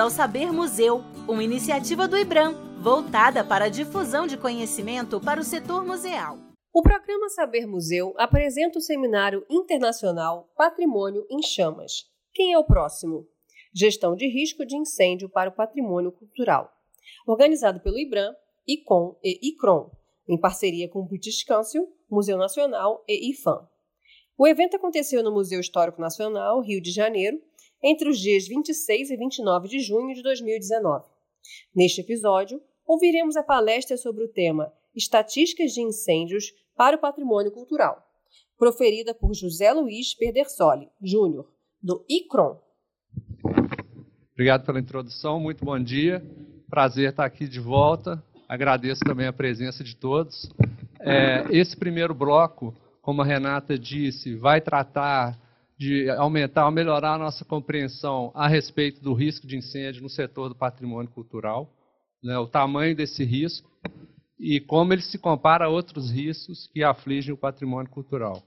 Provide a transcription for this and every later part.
ao Saber Museu, uma iniciativa do IBRAM, voltada para a difusão de conhecimento para o setor museal. O programa Saber Museu apresenta o seminário internacional Patrimônio em Chamas. Quem é o próximo? Gestão de risco de incêndio para o patrimônio cultural. Organizado pelo IBRAM, ICOM e ICRON, em parceria com o British Council, Museu Nacional e IFAM. O evento aconteceu no Museu Histórico Nacional, Rio de Janeiro, entre os dias 26 e 29 de junho de 2019. Neste episódio, ouviremos a palestra sobre o tema Estatísticas de Incêndios para o Patrimônio Cultural, proferida por José Luiz Perdersoli, Júnior, do ICRON. Obrigado pela introdução, muito bom dia. Prazer estar aqui de volta. Agradeço também a presença de todos. É, esse primeiro bloco, como a Renata disse, vai tratar de aumentar, melhorar a nossa compreensão a respeito do risco de incêndio no setor do patrimônio cultural, né, o tamanho desse risco e como ele se compara a outros riscos que afligem o patrimônio cultural.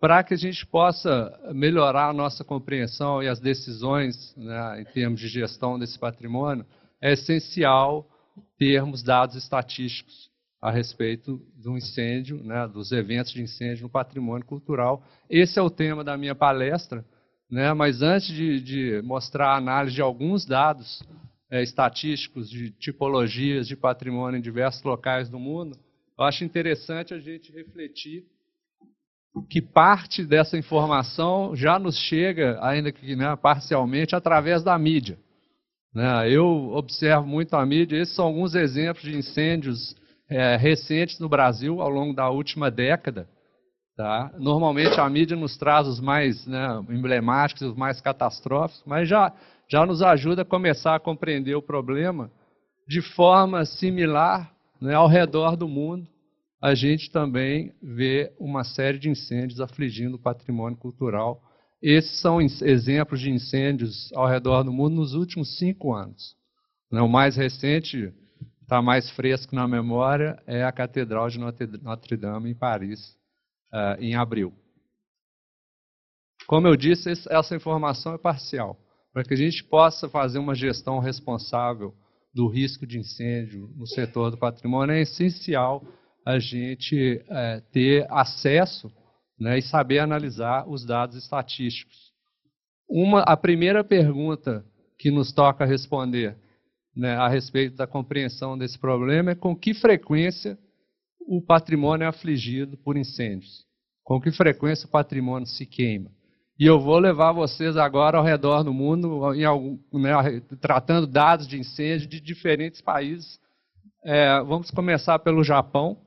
Para que a gente possa melhorar a nossa compreensão e as decisões né, em termos de gestão desse patrimônio, é essencial termos dados estatísticos a respeito do incêndio, né, dos eventos de incêndio no patrimônio cultural. Esse é o tema da minha palestra, né, mas antes de, de mostrar a análise de alguns dados é, estatísticos de tipologias de patrimônio em diversos locais do mundo, eu acho interessante a gente refletir que parte dessa informação já nos chega, ainda que né, parcialmente, através da mídia. Né? Eu observo muito a mídia, esses são alguns exemplos de incêndios é, recentes no Brasil ao longo da última década. Tá? Normalmente a mídia nos traz os mais né, emblemáticos, os mais catastróficos, mas já já nos ajuda a começar a compreender o problema de forma similar né, ao redor do mundo. A gente também vê uma série de incêndios afligindo o patrimônio cultural. Esses são exemplos de incêndios ao redor do mundo nos últimos cinco anos. Né, o mais recente, está mais fresco na memória, é a Catedral de Notre Dame, em Paris, eh, em abril. Como eu disse, essa informação é parcial para que a gente possa fazer uma gestão responsável do risco de incêndio no setor do patrimônio, é essencial a gente é, ter acesso né, e saber analisar os dados estatísticos. Uma, a primeira pergunta que nos toca responder né, a respeito da compreensão desse problema é com que frequência o patrimônio é afligido por incêndios, com que frequência o patrimônio se queima. E eu vou levar vocês agora ao redor do mundo, algum, né, tratando dados de incêndio de diferentes países. É, vamos começar pelo Japão.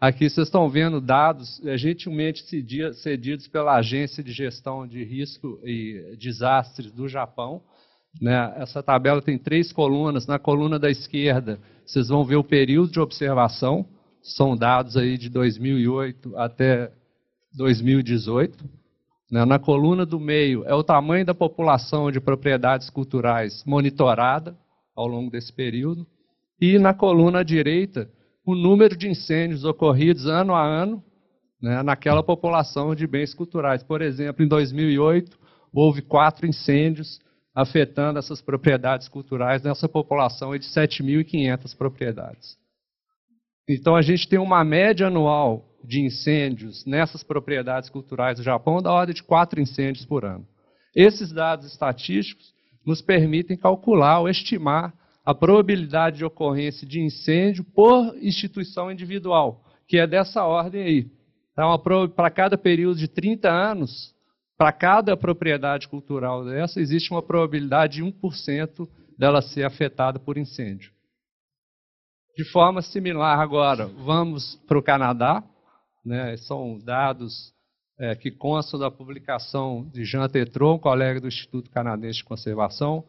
Aqui vocês estão vendo dados é, gentilmente cedidos pela Agência de Gestão de Risco e Desastres do Japão. Né? Essa tabela tem três colunas. Na coluna da esquerda, vocês vão ver o período de observação. São dados aí de 2008 até 2018. Né, na coluna do meio é o tamanho da população de propriedades culturais monitorada ao longo desse período. E na coluna direita, o número de incêndios ocorridos ano a ano né, naquela população de bens culturais. Por exemplo, em 2008, houve quatro incêndios afetando essas propriedades culturais nessa população de 7.500 propriedades. Então, a gente tem uma média anual de incêndios nessas propriedades culturais do Japão da ordem de quatro incêndios por ano. Esses dados estatísticos nos permitem calcular ou estimar a probabilidade de ocorrência de incêndio por instituição individual, que é dessa ordem aí. Então, para cada período de 30 anos, para cada propriedade cultural dessa, existe uma probabilidade de 1% dela ser afetada por incêndio. De forma similar, agora, vamos para o Canadá né, são dados é, que constam da publicação de Jean Tetron, colega do Instituto Canadense de Conservação,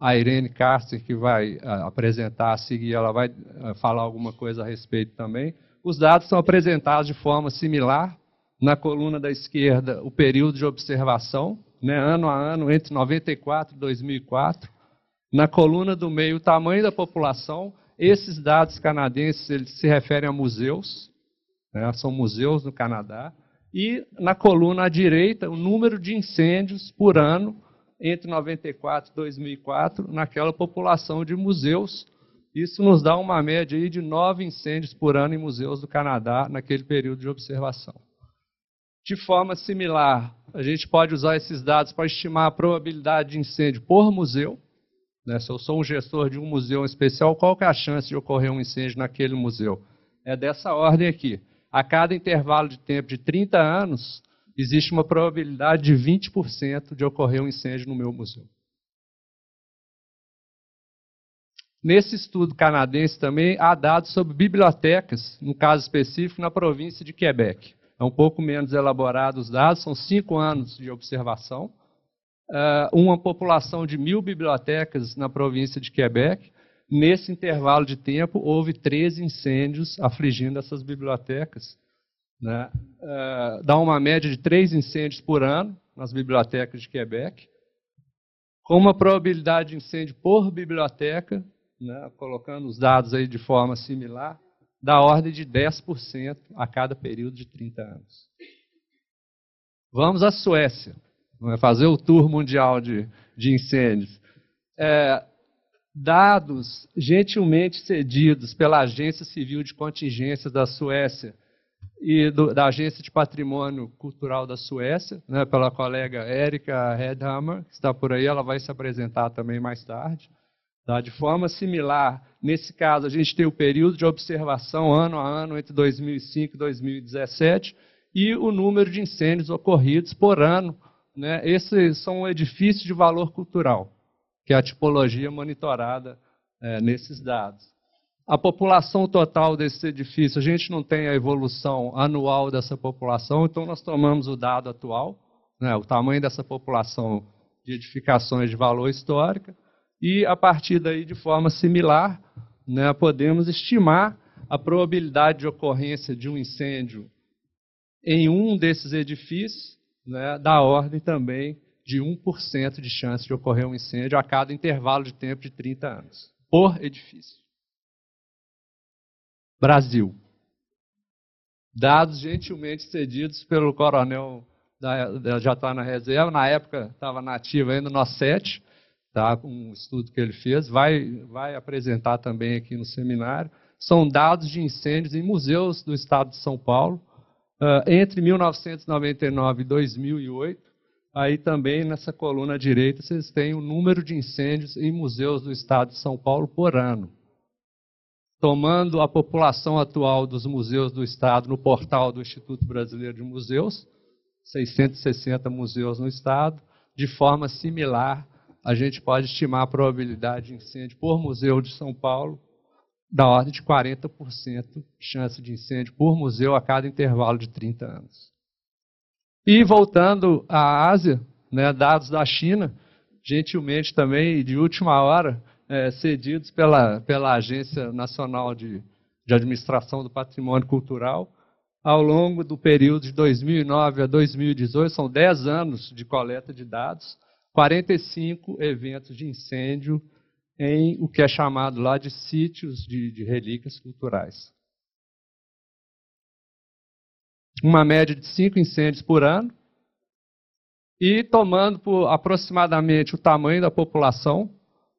a Irene Carter, que vai é, apresentar a seguir, ela vai é, falar alguma coisa a respeito também. Os dados são apresentados de forma similar. Na coluna da esquerda, o período de observação, né, ano a ano, entre 94 e 2004. Na coluna do meio, o tamanho da população. Esses dados canadenses eles se referem a museus, né, são museus no Canadá, e na coluna à direita o número de incêndios por ano entre 94 e 2004 naquela população de museus. Isso nos dá uma média aí de nove incêndios por ano em museus do Canadá naquele período de observação. De forma similar, a gente pode usar esses dados para estimar a probabilidade de incêndio por museu. Né? Se eu sou um gestor de um museu especial, qual é a chance de ocorrer um incêndio naquele museu? É dessa ordem aqui. A cada intervalo de tempo de 30 anos, existe uma probabilidade de 20% de ocorrer um incêndio no meu museu. Nesse estudo canadense também há dados sobre bibliotecas, no caso específico, na província de Quebec. É um pouco menos elaborado os dados, são cinco anos de observação. Uh, uma população de mil bibliotecas na província de Quebec. Nesse intervalo de tempo, houve 13 incêndios afligindo essas bibliotecas. Né? Uh, dá uma média de três incêndios por ano nas bibliotecas de Quebec, com uma probabilidade de incêndio por biblioteca, né, colocando os dados aí de forma similar, da ordem de 10% a cada período de 30 anos. Vamos à Suécia, vamos fazer o tour mundial de, de incêndios. É, dados gentilmente cedidos pela Agência Civil de Contingências da Suécia e do, da Agência de Patrimônio Cultural da Suécia, né, pela colega Erika Redhammer, que está por aí, ela vai se apresentar também mais tarde. Tá? De forma similar, nesse caso, a gente tem o período de observação ano a ano entre 2005 e 2017 e o número de incêndios ocorridos por ano. Né? Esses são edifícios de valor cultural, que é a tipologia monitorada é, nesses dados. A população total desse edifício, a gente não tem a evolução anual dessa população, então nós tomamos o dado atual, né, o tamanho dessa população de edificações de valor histórica, e a partir daí, de forma similar, né, podemos estimar a probabilidade de ocorrência de um incêndio em um desses edifícios, né, da ordem também de 1% de chance de ocorrer um incêndio a cada intervalo de tempo de 30 anos, por edifício. Brasil. Dados gentilmente cedidos pelo coronel, da, já está na reserva, na época estava nativo ainda, no 7, tá? um estudo que ele fez, vai, vai apresentar também aqui no seminário. São dados de incêndios em museus do estado de São Paulo, uh, entre 1999 e 2008. Aí também nessa coluna direita vocês têm o número de incêndios em museus do estado de São Paulo por ano. Tomando a população atual dos museus do estado no portal do Instituto Brasileiro de Museus, 660 museus no estado, de forma similar a gente pode estimar a probabilidade de incêndio por museu de São Paulo da ordem de 40% chance de incêndio por museu a cada intervalo de 30 anos. E voltando à Ásia, né, dados da China, gentilmente também de última hora, é, cedidos pela, pela Agência Nacional de, de Administração do Patrimônio Cultural, ao longo do período de 2009 a 2018, são 10 anos de coleta de dados, 45 eventos de incêndio em o que é chamado lá de sítios de, de relíquias culturais. Uma média de cinco incêndios por ano. E tomando por aproximadamente o tamanho da população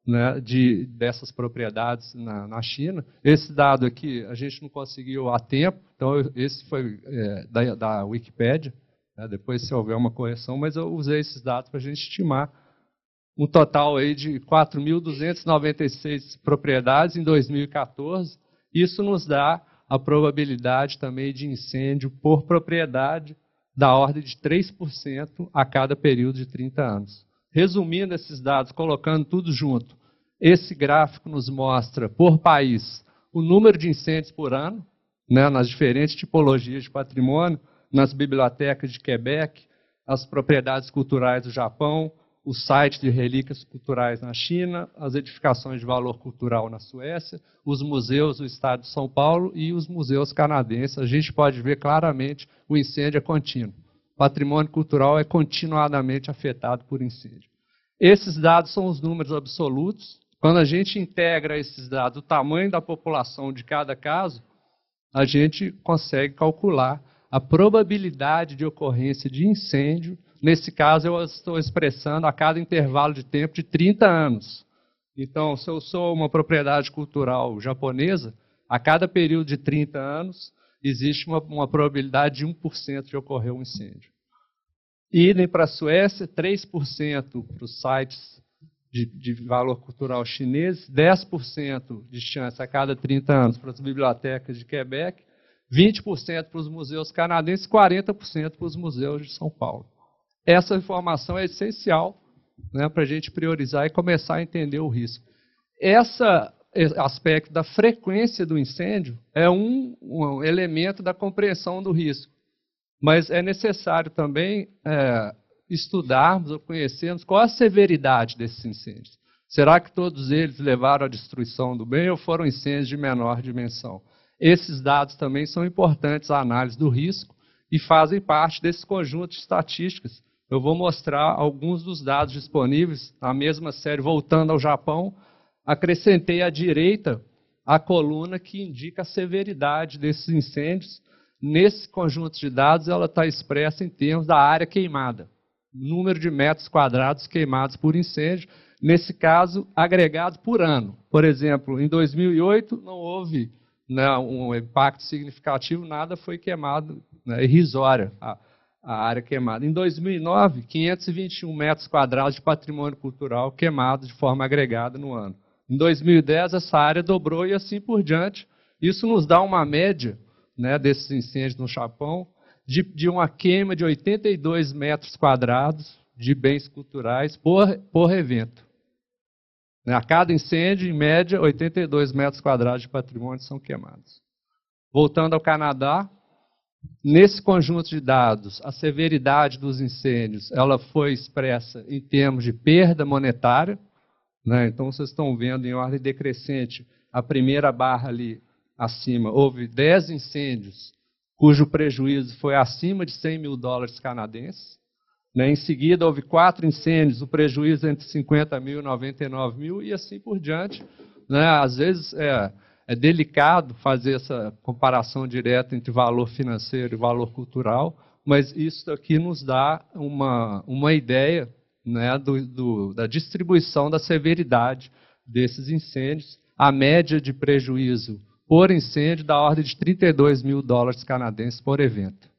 né, de, dessas propriedades na, na, China. Esse dado aqui a gente não conseguiu a tempo, então esse foi é, da, da Wikipédia. Né, depois, se houver uma correção, mas eu usei esses dados para a gente estimar um total aí de 4.296 propriedades em 2014. Isso nos dá a probabilidade também de incêndio por propriedade da ordem de 3% a cada período de 30 anos. Resumindo esses dados, colocando tudo junto, esse gráfico nos mostra, por país, o número de incêndios por ano, né, nas diferentes tipologias de patrimônio, nas bibliotecas de Quebec, as propriedades culturais do Japão, o site de relíquias culturais na China, as edificações de valor cultural na Suécia, os museus do estado de São Paulo e os museus canadenses. A gente pode ver claramente o incêndio é contínuo. O patrimônio cultural é continuadamente afetado por incêndio. Esses dados são os números absolutos. Quando a gente integra esses dados, o tamanho da população de cada caso, a gente consegue calcular a probabilidade de ocorrência de incêndio Nesse caso, eu estou expressando a cada intervalo de tempo de 30 anos. Então, se eu sou uma propriedade cultural japonesa, a cada período de 30 anos, existe uma, uma probabilidade de 1% de ocorrer um incêndio. Idem para a Suécia, 3% para os sites de, de, valor cultural chinês, 10% de chance a cada 30 anos para as bibliotecas de Quebec, 20% para os museus canadenses, 40% para os museus de São Paulo. Essa informação é essencial né, para a gente priorizar e começar a entender o risco. Esse aspecto da frequência do incêndio é um, um elemento da compreensão do risco. Mas é necessário também é, estudarmos ou conhecermos qual a severidade desses incêndios. Será que todos eles levaram à destruição do bem ou foram incêndios de menor dimensão? Esses dados também são importantes à análise do risco e fazem parte desse conjunto de estatísticas. Eu vou mostrar alguns dos dados disponíveis na mesma série, voltando ao Japão. Acrescentei à direita a coluna que indica a severidade desses incêndios. Nesse conjunto de dados, ela está expressa em termos da área queimada, número de metros quadrados queimados por incêndio, nesse caso, agregado por ano. Por exemplo, em 2008 não houve né, um impacto significativo, nada foi queimado, né, irrisória a, a, área queimada. Em 2009, 521 metros quadrados de patrimônio cultural queimado de forma agregada no ano. Em 2010, essa área dobrou e assim por diante. Isso nos dá uma média né, desses incêndios no Japão de, de uma queima de 82 metros quadrados de bens culturais por, por evento. A cada incêndio, em média, 82 metros quadrados de patrimônio são queimados. Voltando ao Canadá, nesse conjunto de dados, a severidade dos incêndios ela foi expressa em termos de perda monetária. Né? Então, vocês estão vendo em ordem decrescente, a primeira barra ali acima, houve 10 incêndios cujo prejuízo foi acima de 100 mil dólares canadenses. Né? Em seguida, houve quatro incêndios, o prejuízo entre 50 mil e 99 mil, e assim por diante. Né? Às vezes é, é delicado fazer essa comparação direta entre valor financeiro e valor cultural, mas isso aqui nos dá uma, uma ideia né, do, do, da distribuição da severidade desses incêndios. A média de prejuízo por incêndio da ordem de 32 mil dólares canadenses por evento.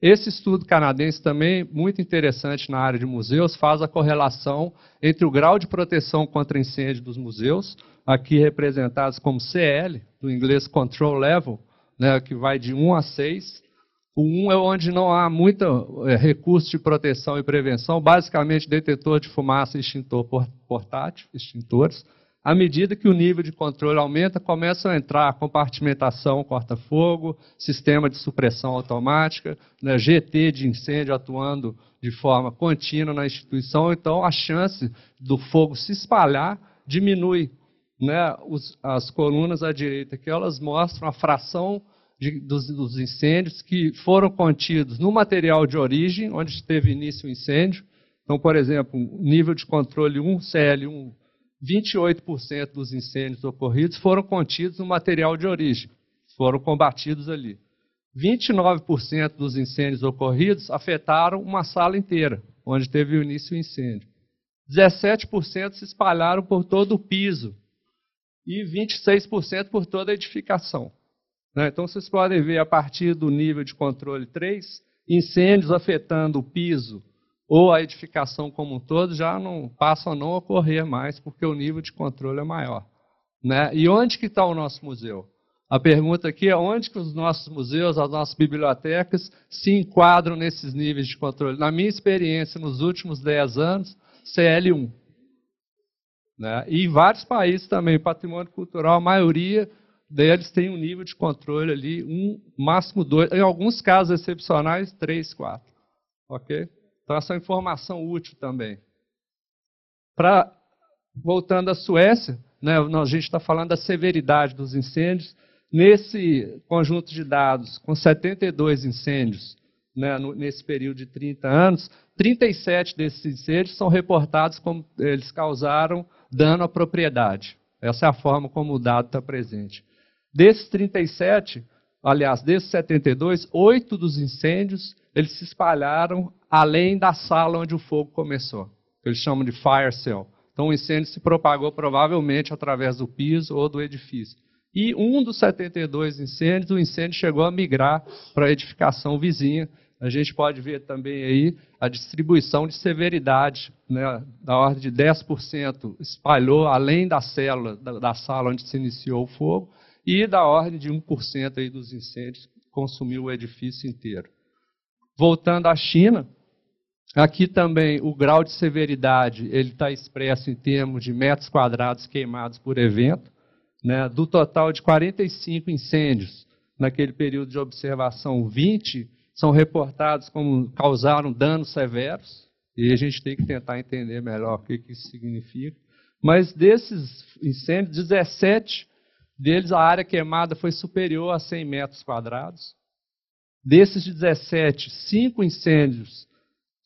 Esse estudo canadense também, muito interessante na área de museus, faz a correlação entre o grau de proteção contra incêndio dos museus, aqui representados como CL, do inglês Control Level, né, que vai de 1 a 6. O 1 é onde não há muito é, recurso de proteção e prevenção, basicamente detetor de fumaça e extintor portátil, extintores. À medida que o nível de controle aumenta, começam a entrar compartimentação, corta-fogo, sistema de supressão automática, né, GT de incêndio atuando de forma contínua na instituição. Então, a chance do fogo se espalhar diminui. Né, os, as colunas à direita aqui, elas mostram a fração de, dos, dos, incêndios que foram contidos no material de origem, onde teve início o incêndio. Então, por exemplo, nível de controle 1, CL1 28% dos incêndios ocorridos foram contidos no material de origem, foram combatidos ali. 29% dos incêndios ocorridos afetaram uma sala inteira, onde teve o início do incêndio. 17% se espalharam por todo o piso e 26% por toda a edificação. Né? Então vocês podem ver a partir do nível de controle 3, incêndios afetando o piso, ou a edificação como um todo já não passam a não ocorrer mais, porque o nível de controle é maior. Né? E onde que está o nosso museu? A pergunta aqui é onde que os nossos museus, as nossas bibliotecas se enquadram nesses níveis de controle. Na minha experiência, nos últimos 10 anos, CL1. Né? E em vários países também, patrimônio cultural, a maioria deles tem um nível de controle ali, um, máximo dois, em alguns casos excepcionais, três, quatro. Ok? Então, essa é uma informação útil também. Pra, voltando à Suécia, né, a gente está falando da severidade dos incêndios. Nesse conjunto de dados, com 72 incêndios né, nesse período de 30 anos, 37 desses incêndios são reportados como eles causaram dano à propriedade. Essa é a forma como o dado está presente. Desses 37, aliás, desses 72, oito dos incêndios eles se espalharam além da sala onde o fogo começou. Eles chamam de fire cell. Então o incêndio se propagou provavelmente através do piso ou do edifício. E um dos 72 incêndios, o incêndio chegou a migrar para a edificação vizinha. A gente pode ver também aí a distribuição de severidade, né, da ordem de 10% espalhou além da célula, da, da, sala onde se iniciou o fogo, e da ordem de 1% aí dos incêndios consumiu o edifício inteiro. Voltando à China, aqui também o grau de severidade ele está expresso em termos de metros quadrados queimados por evento. Né, do total de 45 incêndios naquele período de observação, 20 são reportados como causaram danos severos, e a gente tem que tentar entender melhor o que, que isso significa. Mas desses incêndios, 17 deles, a área queimada foi superior a 100 metros quadrados. Desses 17, 5 incêndios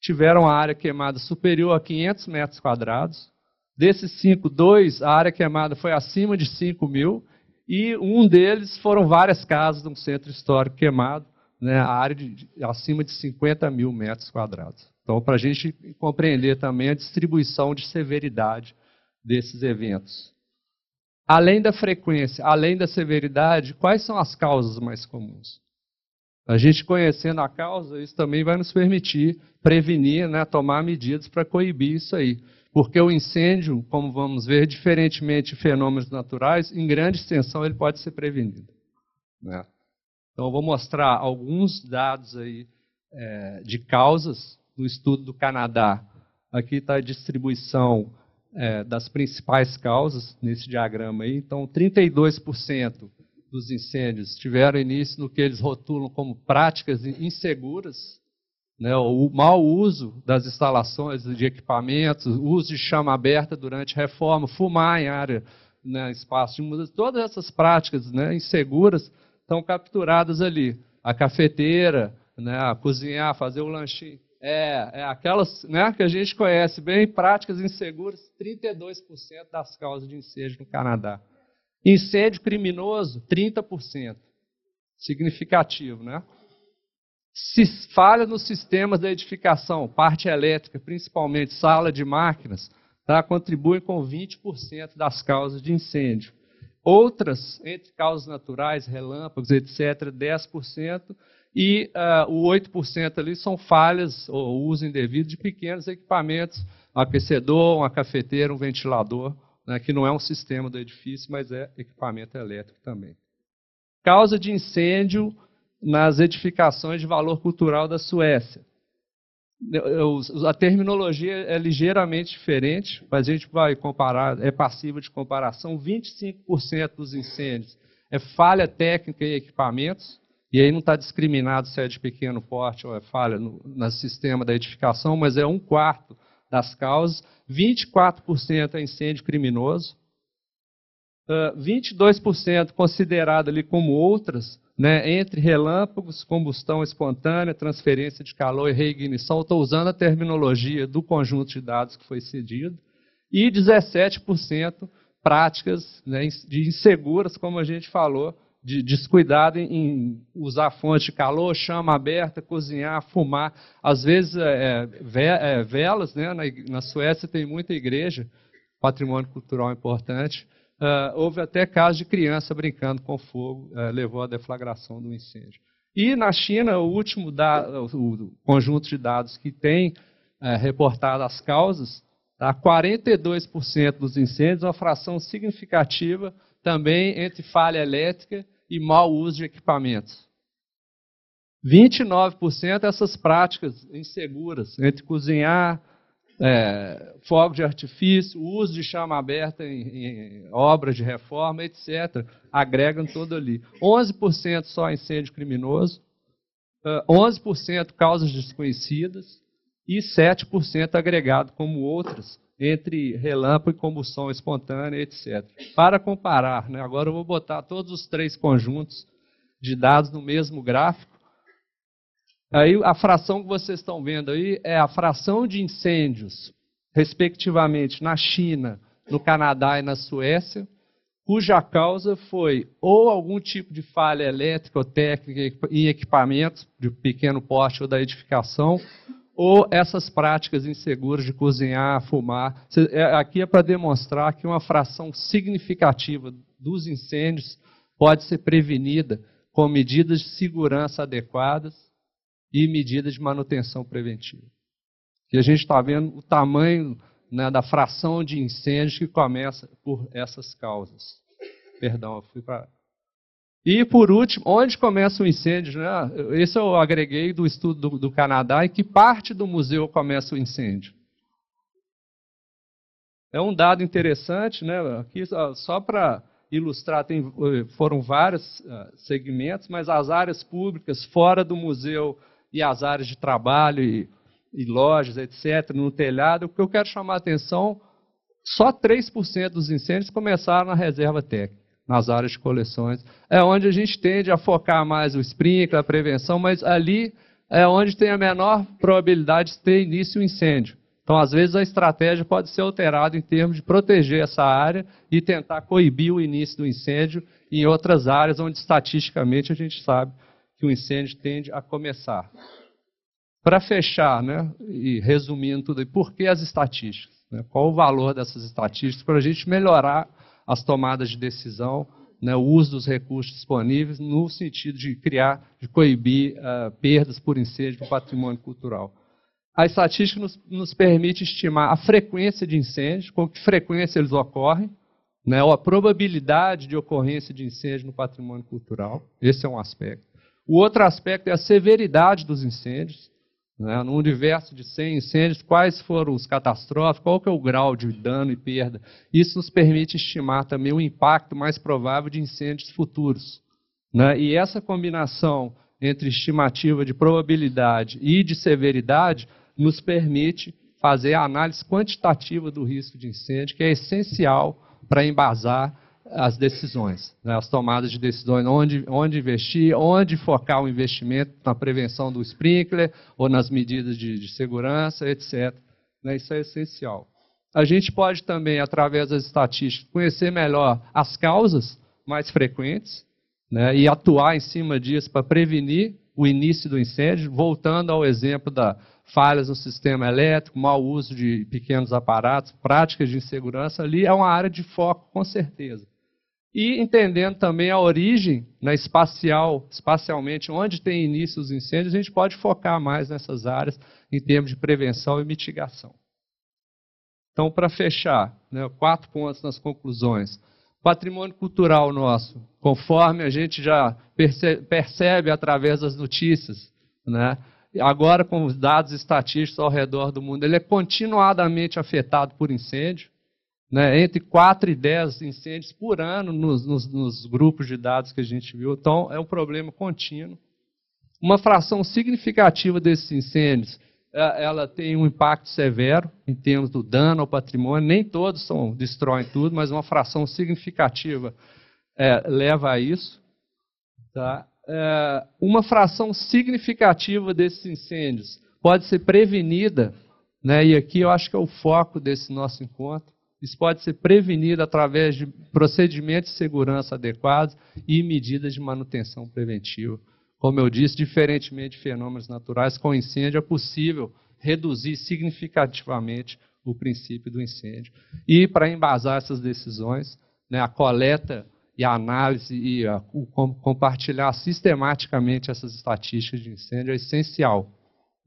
tiveram a área queimada superior a 500 metros quadrados. Desses cinco, dois, a área queimada foi acima de 5 mil, e um deles foram várias casas de um centro histórico queimado, né, a área de, acima de 50 mil metros quadrados. Então, para a gente compreender também a distribuição de severidade desses eventos. Além da frequência, além da severidade, quais são as causas mais comuns? A gente conhecendo a causa, isso também vai nos permitir prevenir, né, tomar medidas para coibir isso aí. Porque o incêndio, como vamos ver, diferentemente de fenômenos naturais, em grande extensão ele pode ser prevenido. Né? Então, eu vou mostrar alguns dados aí é, de causas do estudo do Canadá. Aqui está a distribuição é, das principais causas nesse diagrama aí. Então, 32% dos incêndios. Tiveram início no que eles rotulam como práticas inseguras né, o mau uso das instalações de equipamentos, uso de chama aberta durante reforma, fumar em área, né, espaço de mudança, todas essas práticas né, inseguras estão capturadas ali. A cafeteira, né, a cozinhar, fazer o lanchinho. É, é aquelas né, que a gente conhece bem, práticas inseguras, 32% das causas de incêndio no Canadá. Incêndio criminoso, 30%. Significativo, né? se falha nos sistemas da edificação, parte elétrica, principalmente sala de máquinas, tá, contribuem com 20% das causas de incêndio. Outras, entre causas naturais, relâmpagos, etc., 10%, e uh, o 8% ali são falhas ou uso indevido de pequenos equipamentos, um aquecedor, uma cafeteira, um ventilador, né, que não é um sistema do edifício, mas é equipamento elétrico também. Causa de incêndio, nas edificações de valor cultural da Suécia. A terminologia é ligeiramente diferente, mas a gente vai comparar, é passiva de comparação. 25% dos incêndios é falha técnica em equipamentos, e aí não está discriminado se é de pequeno porte ou é falha no, no sistema da edificação, mas é um quarto das causas. 24% é incêndio criminoso. Uh, 22% considerado ali como outras, né, entre relâmpagos, combustão espontânea, transferência de calor e reignição. Estou usando a terminologia do conjunto de dados que foi cedido. E 17% práticas né, de inseguras, como a gente falou, de descuidado em, usar fontes de calor, chama aberta, cozinhar, fumar. Às vezes, é, é, velas, né, na, na Suécia tem muita igreja, patrimônio cultural importante, Uh, houve até casos de criança brincando com fogo, uh, levou à deflagração do incêndio. E na China, o último o conjunto de dados que tem uh, reportado as causas, tá, 42% dos incêndios, uma fração significativa também entre falha elétrica e mau uso de equipamentos. 29% essas práticas inseguras, entre cozinhar, é, fogo de artifício, uso de chama aberta em, em obras de reforma, etc., agregam todo ali. 11% só incêndio criminoso, uh, 11% causas desconhecidas e 7% agregado como outras, entre relâmpago e combustão espontânea, etc. Para comparar, né, agora eu vou botar todos os três conjuntos de dados no mesmo gráfico, Aí a fração que vocês estão vendo aí é a fração de incêndios, respectivamente, na China, no Canadá e na Suécia, cuja causa foi ou algum tipo de falha elétrica ou técnica em equipamentos de pequeno porte ou da edificação, ou essas práticas inseguras de cozinhar, fumar. É, aqui é para demonstrar que uma fração significativa dos incêndios pode ser prevenida com medidas de segurança adequadas e medidas de manutenção preventiva. E a gente está vendo o tamanho né, da fração de incêndios que começa por essas causas. Perdão, eu fui para. E por último, onde começa o incêndio? Né? Esse eu agreguei do estudo do, do Canadá, em que parte do museu começa o incêndio. É um dado interessante, né? Aqui só para ilustrar, tem, foram vários uh, segmentos, mas as áreas públicas fora do museu e as áreas de trabalho e, e lojas, etc., no telhado, o que eu quero chamar a atenção, só 3% dos incêndios começaram na reserva técnica, nas áreas de coleções. É onde a gente tende a focar mais o sprinkler, a prevenção, mas ali é onde tem a menor probabilidade de ter início o incêndio. Então, às vezes, a estratégia pode ser alterada em termos de proteger essa área e tentar coibir o início do incêndio em outras áreas onde, estatisticamente, a gente sabe que o incêndio tende a começar. Para fechar, né, e resumindo tudo, por que as estatísticas? Né, qual o valor dessas estatísticas para a gente melhorar as tomadas de decisão, né, o uso dos recursos disponíveis, no sentido de criar, de coibir uh, perdas por incêndio do patrimônio cultural? A estatística nos, nos, permite estimar a frequência de incêndios, com que frequência eles ocorrem, né, ou a probabilidade de ocorrência de incêndio no patrimônio cultural. Esse é um aspecto. O outro aspecto é a severidade dos incêndios. Né? No universo de 100 incêndios, quais foram os catastróficos, qual que é o grau de dano e perda. Isso nos permite estimar também o impacto mais provável de incêndios futuros. Né? E essa combinação entre estimativa de probabilidade e de severidade nos permite fazer a análise quantitativa do risco de incêndio, que é essencial para embasar as decisões, né, as tomadas de decisões, onde, onde investir, onde focar o investimento na prevenção do sprinkler ou nas medidas de, de segurança, etc. Né, isso é essencial. A gente pode também, através das estatísticas, conhecer melhor as causas mais frequentes né, e atuar em cima disso para prevenir o início do incêndio, voltando ao exemplo da falhas no sistema elétrico, mau uso de pequenos aparatos, práticas de insegurança, ali é uma área de foco, com certeza e entendendo também a origem né, espacial, espacialmente, onde tem início os incêndios, a gente pode focar mais nessas áreas em termos de prevenção e mitigação. Então, para fechar, né, quatro pontos nas conclusões. Patrimônio cultural nosso, conforme a gente já percebe, percebe através das notícias, né, agora com os dados estatísticos ao redor do mundo, ele é continuadamente afetado por incêndio né, entre 4 e 10 incêndios por ano nos, nos, nos, grupos de dados que a gente viu. Então, é um problema contínuo. Uma fração significativa desses incêndios, é, ela tem um impacto severo em termos do dano ao patrimônio. Nem todos são, destroem tudo, mas uma fração significativa é, leva a isso. Tá? É, uma fração significativa desses incêndios pode ser prevenida, né, e aqui eu acho que é o foco desse nosso encontro, isso pode ser prevenido através de procedimentos de segurança adequados e medidas de manutenção preventiva. Como eu disse, diferentemente de fenômenos naturais, com incêndio é possível reduzir significativamente o princípio do incêndio. E para embasar essas decisões, né, a coleta e a análise e a, o, compartilhar sistematicamente essas estatísticas de incêndio é essencial.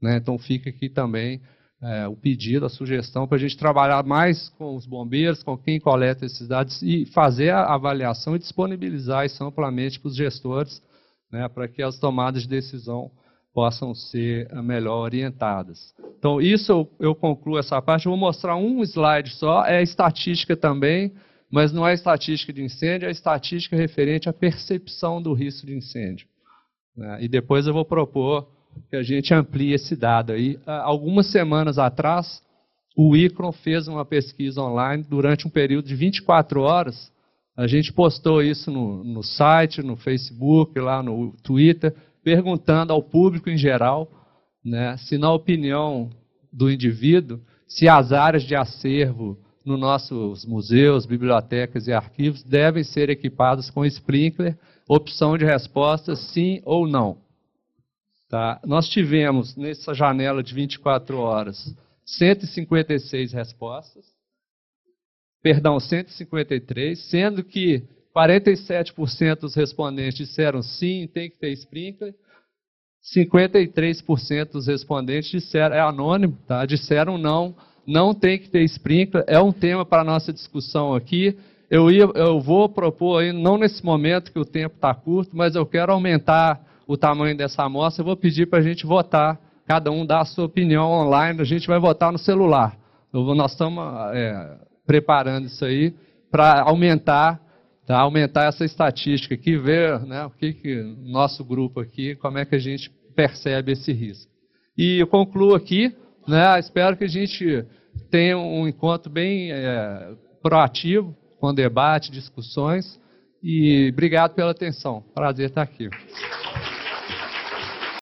Né? Então fica aqui também é, o pedido, a sugestão para a gente trabalhar mais com os bombeiros, com quem coleta esses dados e fazer a avaliação e disponibilizar isso amplamente para os gestores, né, para que as tomadas de decisão possam ser eh, melhor orientadas. Então, isso eu, eu concluo essa parte. Eu vou mostrar um slide só, é estatística também, mas não é estatística de incêndio, é estatística referente à percepção do risco de incêndio. Né, e depois eu vou propor que a gente amplie esse dado aí. Algumas semanas atrás, o ICRON fez uma pesquisa online durante um período de 24 horas. A gente postou isso no, no site, no Facebook, lá no Twitter, perguntando ao público em geral né, se, na opinião do indivíduo, se as áreas de acervo nos nossos museus, bibliotecas e arquivos devem ser equipados com sprinkler, opção de resposta sim ou não. Tá? Nós tivemos, nessa janela de 24 horas, 156 respostas, perdão, 153, sendo que 47% dos respondentes disseram sim, tem que ter sprinkler, 53% dos respondentes disseram, é anônimo, tá? disseram não, não tem que ter sprinkler, é um tema para a nossa discussão aqui. Eu, ia, eu vou propor, aí, não nesse momento que o tempo está curto, mas eu quero aumentar o tamanho dessa amostra, eu vou pedir para a gente votar, cada um dar a sua opinião online, a gente vai votar no celular. nós estamos é, preparando isso aí para aumentar, tá, aumentar essa estatística aqui, ver né, o que, que nosso grupo aqui, como é que a gente percebe esse risco. E eu concluo aqui, né, espero que a gente tenha um encontro bem é, proativo, com debate, discussões, e obrigado pela atenção. Prazer estar aqui.